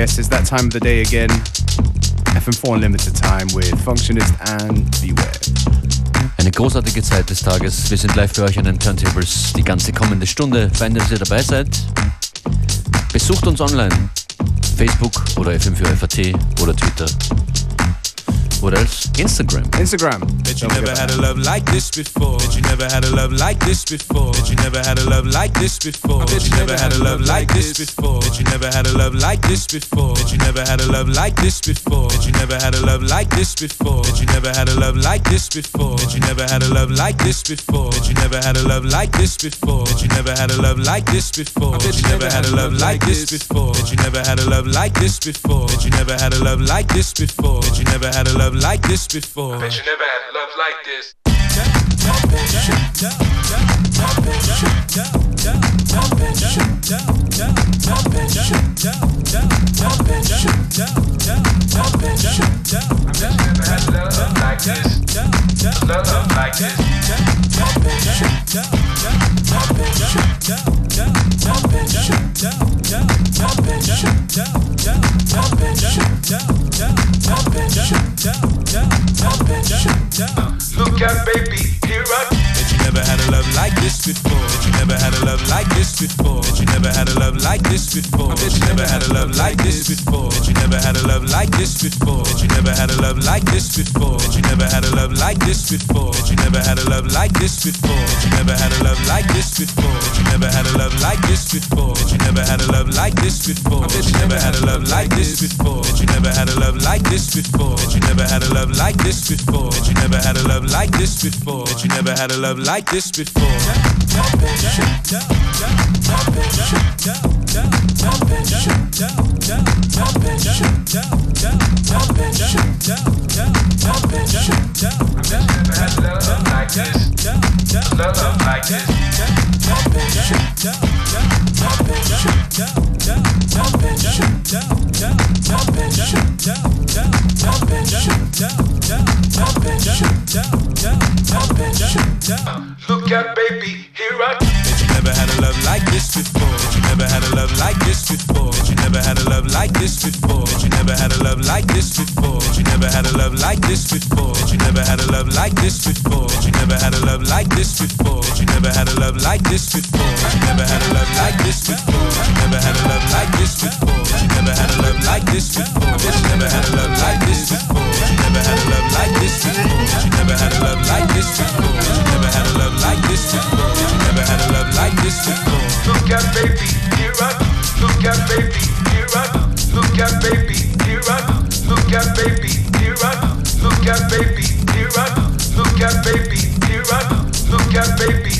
Yes, it's that time of the day again. FM4 Unlimited Time with Functionist and Beware. Eine großartige Zeit des Tages. Wir sind live für euch an den Turntables die ganze kommende Stunde. Fein, dass ihr dabei seid. Besucht uns online. Facebook oder FM4FAT oder Twitter. What else? Instagram. Instagram. That you never had a love like this before. That you never had a love like this before. That you never had a love like this before. That you never had a love like this before. That you never had a love like this before. That you never had a love like this before. That you never had a love like this before. That you never had a love like this before. That you never had a love like this before. That you never had a love like this before. That you never had a love like this before. That you never had a love like this before. That you never had a love like this before. That you never had a love like this before. That you never had a love love like this before. I bet you never had love like this. Look at baby, here I never had a love like this before. That you never had a love like this before. That you never had a love like this before. That you never had a love like this before. That you never had a love like this before. That you never had a love like this before. That you never had a love like this before. That you never had a love like this before. That you never had a love like this before. That you never had a love like this before. That you never had a love like this before. That you never had a love like this before. That you never had a love like this before. That you never had a love like this before. That you never had a love like this before. That you never had a love like this before. Love like Look at baby, here I That you never had a love like this before. You never had a love like this before. You never had a love like this before. You never had a love like this before. You never had a love like this before. You never had a love like this before. You never had a love like this before. You never had a love like this before. Never had a love like this before. You never had a love like this before. Never had a love like this before. You never had a love like this before. Never had a love like this before. Never had a love like this before. Never had a love like this before. Never had a love like this before. Look at baby, here I Look at baby, here I Look at baby, here I Look at baby, here I Look at baby, here I Look at baby, here I Look at baby,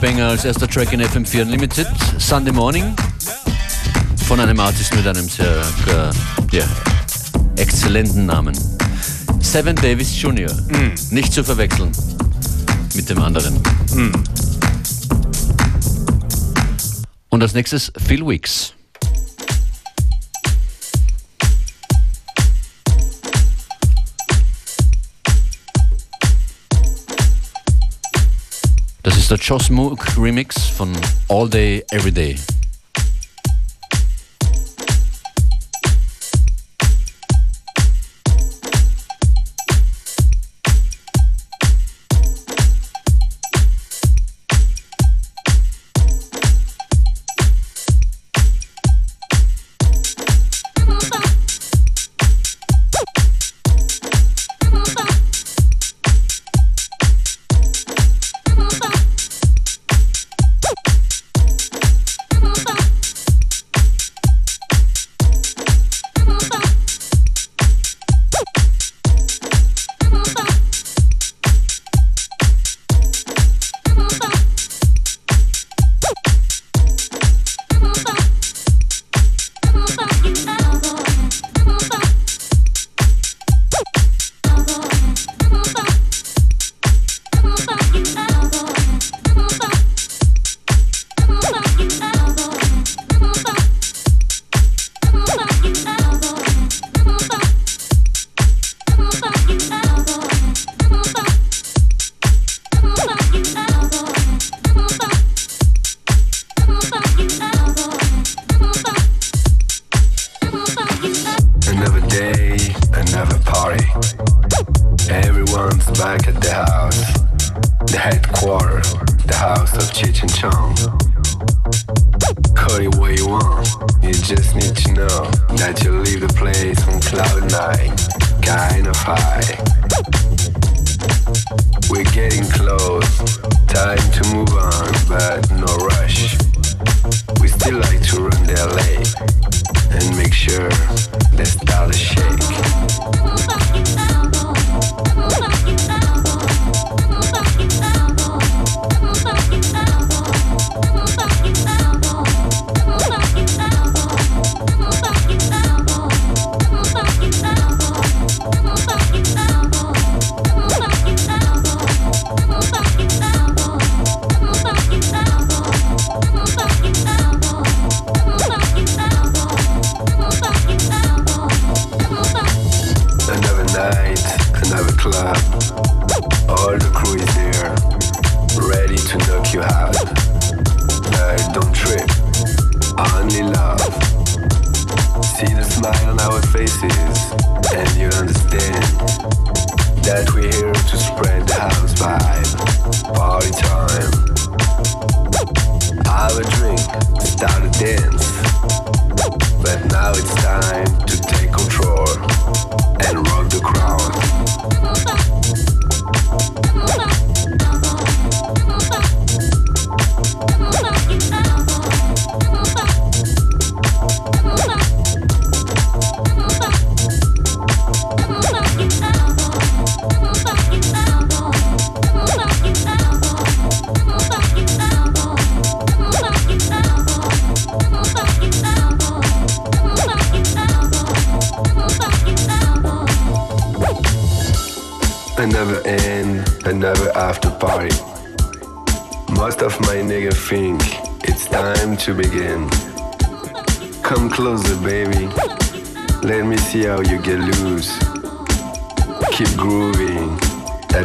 Headbanger als erster Track in FM4 Unlimited. Sunday Morning. Von einem Artist mit einem sehr äh, ja, exzellenten Namen. Seven Davis Jr. Nicht zu verwechseln mit dem anderen. Und als nächstes Phil Weeks. Der Joss Moog Remix von All Day Every Day.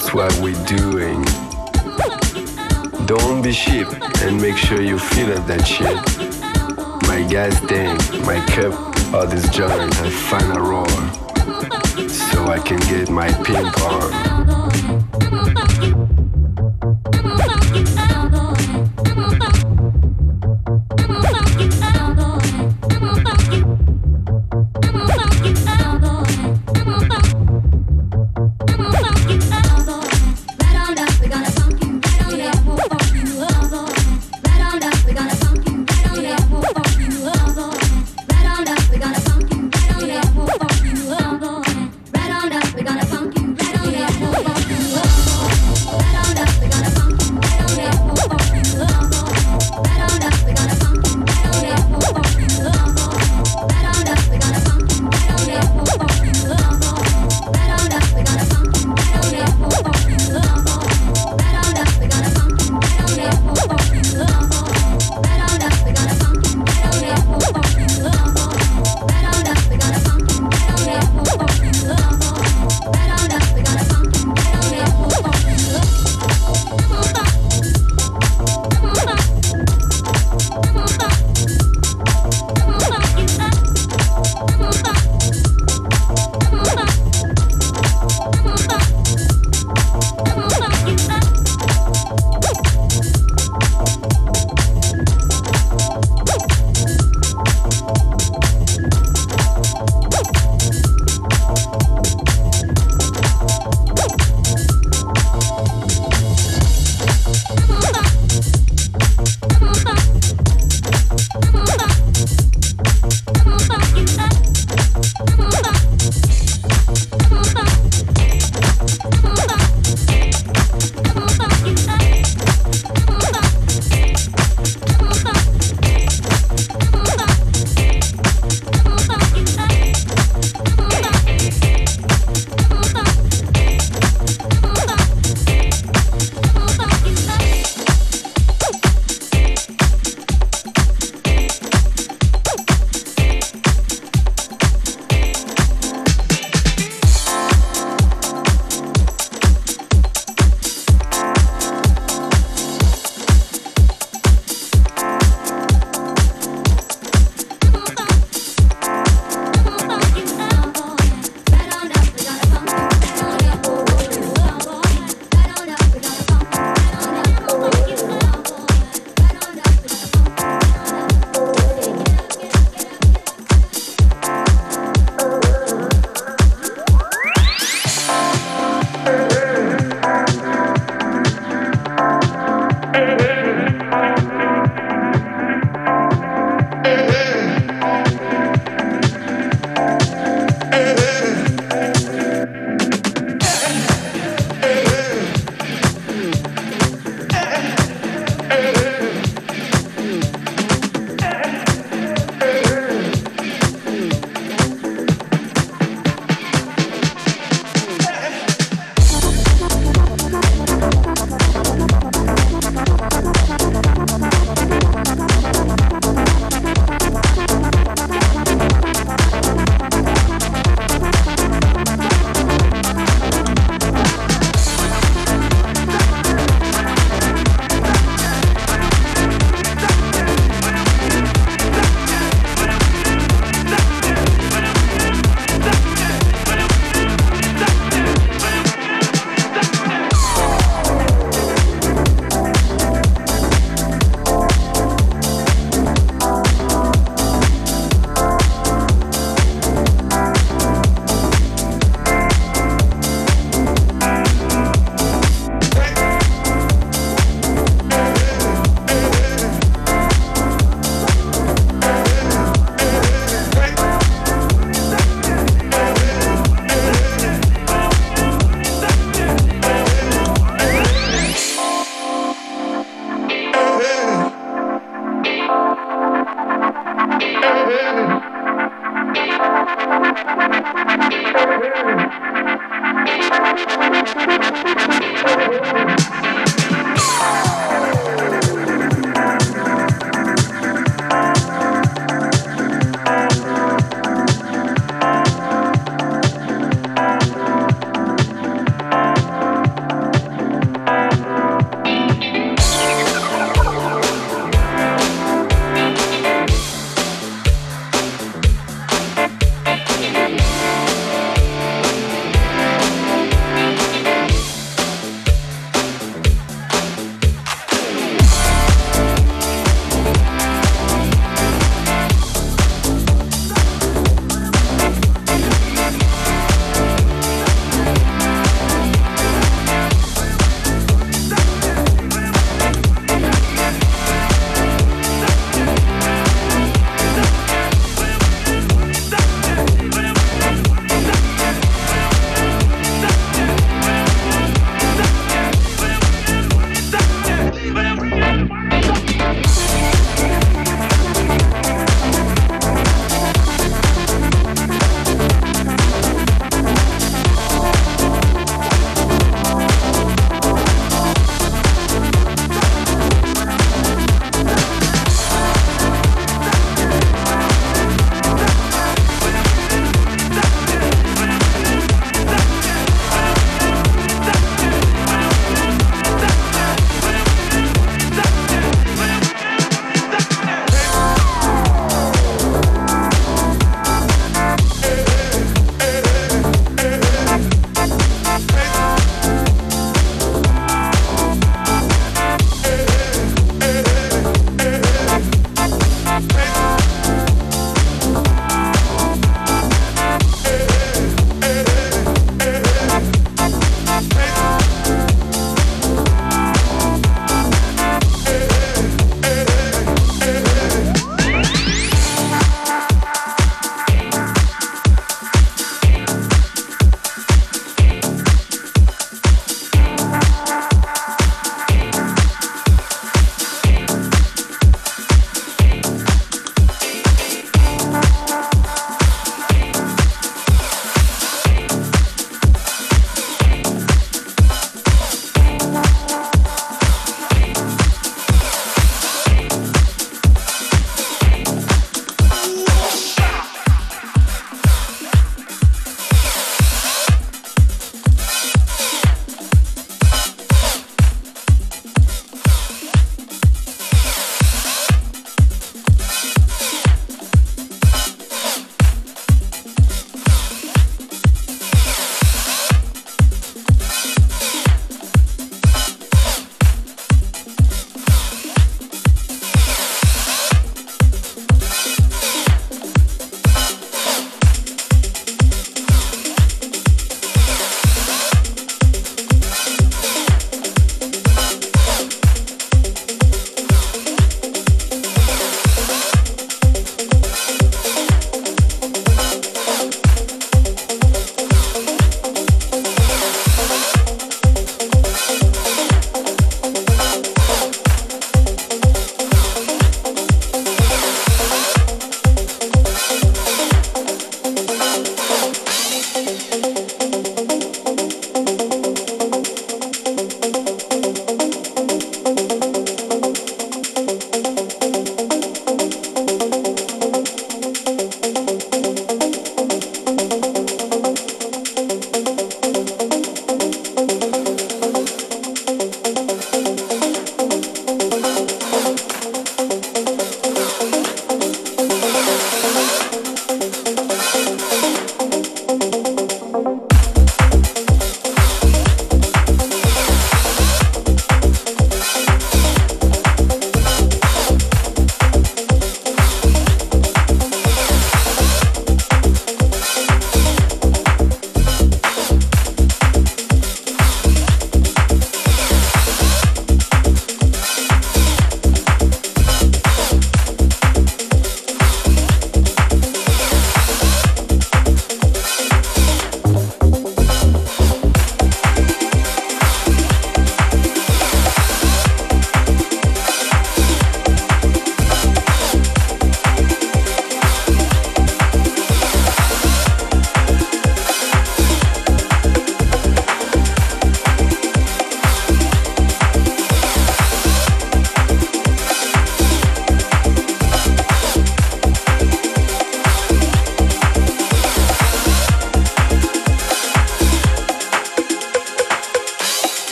that's what we're doing. Don't be cheap and make sure you feel that shit. My gas tank, my cup, all this joint, I find a. So I can get my pimp on.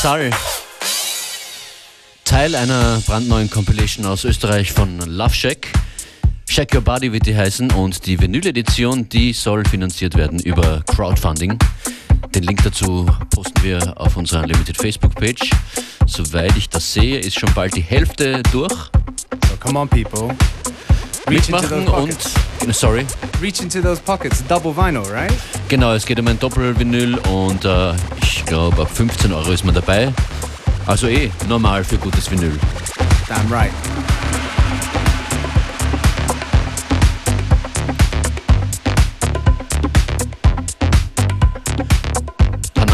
Salle. Teil einer brandneuen Compilation aus Österreich von Love Shack. Shack Your Body wird die heißen und die Vinyl-Edition, die soll finanziert werden über Crowdfunding. Den Link dazu posten wir auf unserer Unlimited Facebook-Page. Soweit ich das sehe, ist schon bald die Hälfte durch. So come on, people. Reach into Mitmachen those und. Sorry. Reach into those pockets. Double vinyl, right? Genau, es geht um ein Doppelvinyl und äh, ich glaube ab 15 Euro ist man dabei. Also eh normal für gutes Vinyl. Damn right.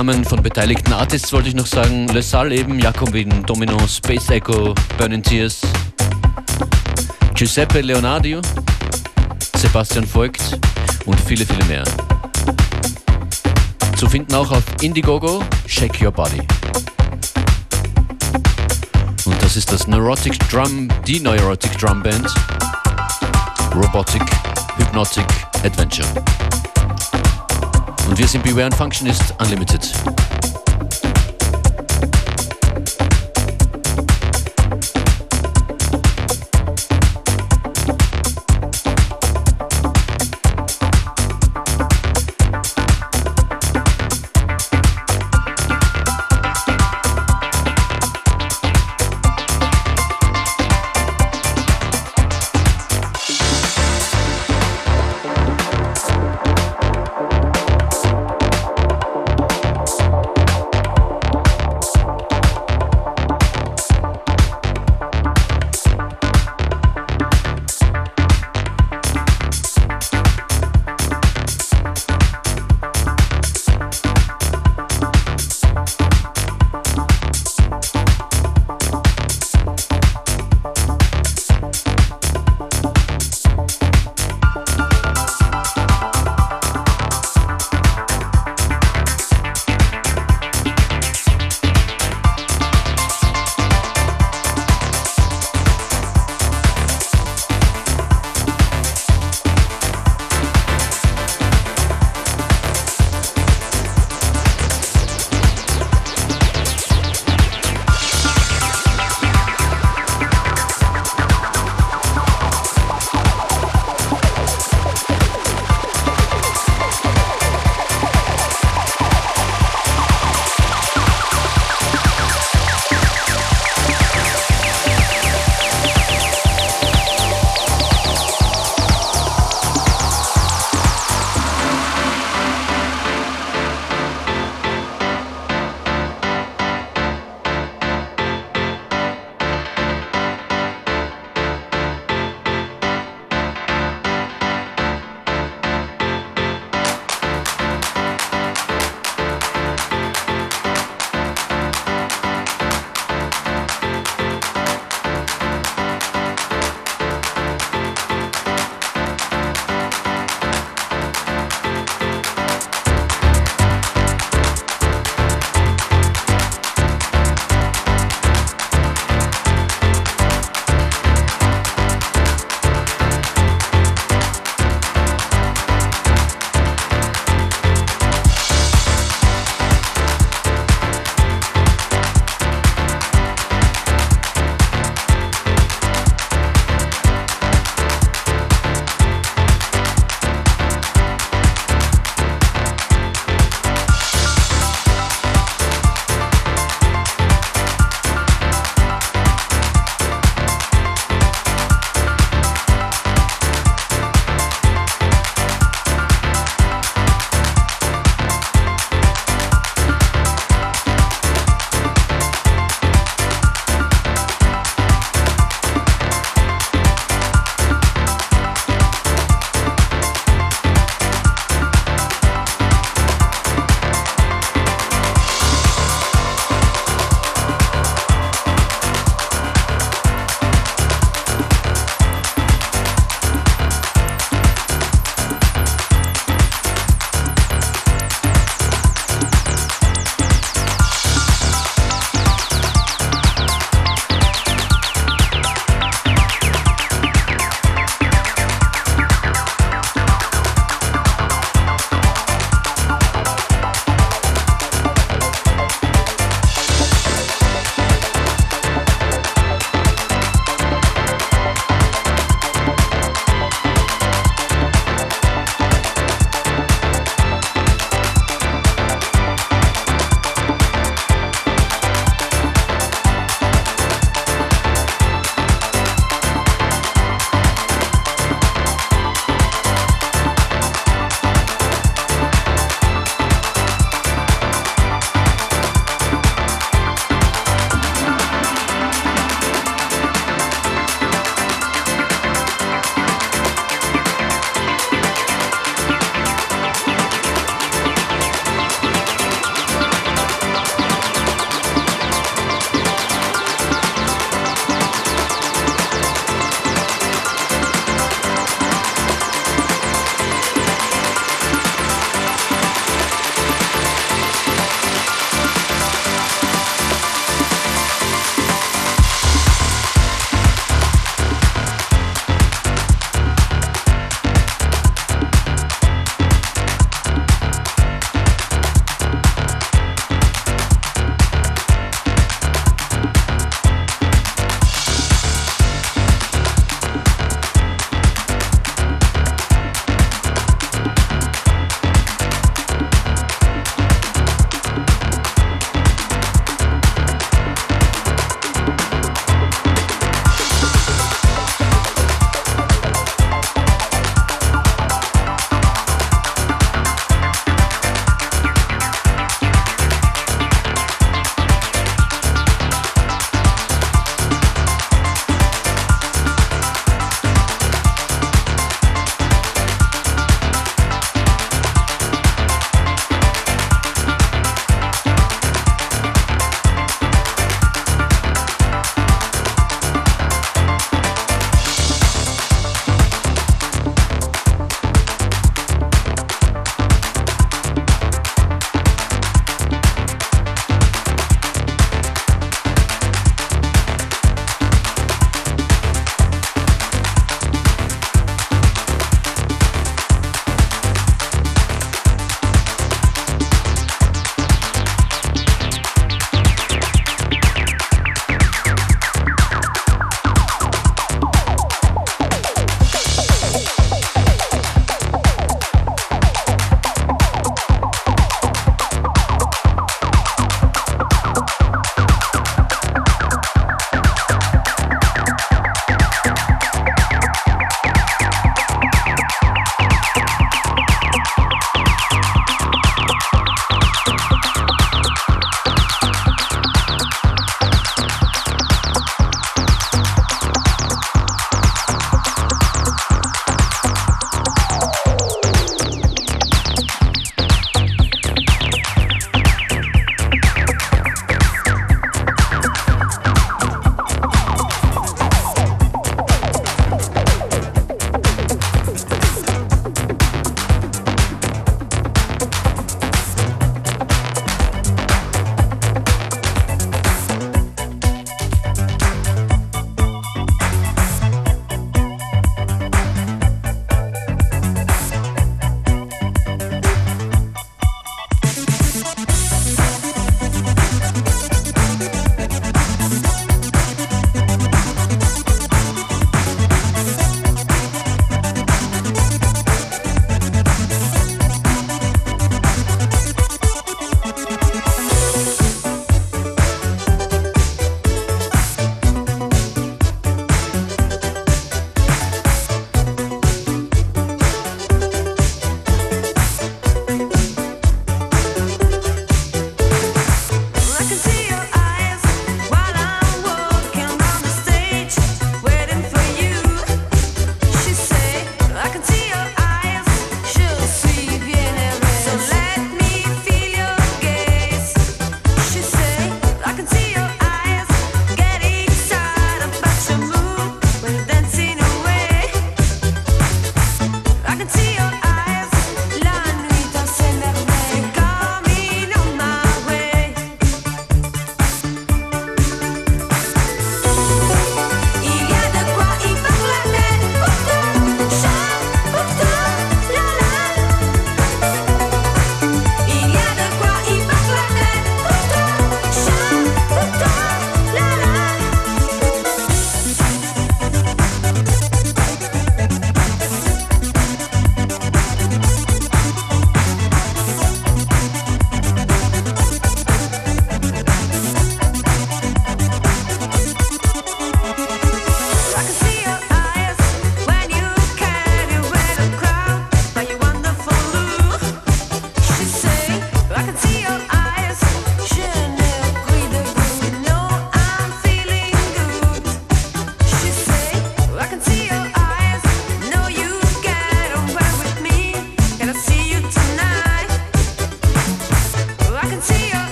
Namen von beteiligten Artists wollte ich noch sagen. Le Salle eben, Jacobin, Domino, Space Echo, Burning Tears, Giuseppe Leonardo, Sebastian Voigt und viele, viele mehr. Zu finden auch auf Indiegogo, Shake Your Body. Und das ist das Neurotic Drum, die Neurotic Drum Band. Robotic, Hypnotic, Adventure. Und wir sind Beware and Functionist Unlimited.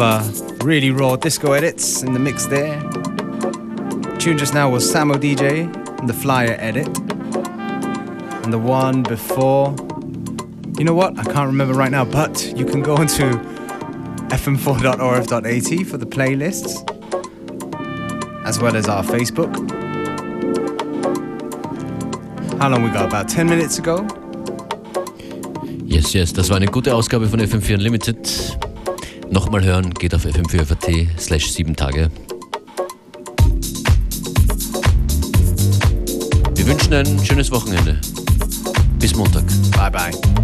Of uh, really raw disco edits in the mix there. tune just now was Samo DJ and the Flyer edit. And the one before, you know what? I can't remember right now, but you can go into fm4.orf.at for the playlists, as well as our Facebook. How long we got? About 10 minutes ago? Yes, yes, das war eine gute Ausgabe von FM4 Unlimited. Nochmal hören, geht auf fm4.at slash 7 Tage. Wir wünschen ein schönes Wochenende. Bis Montag. Bye bye.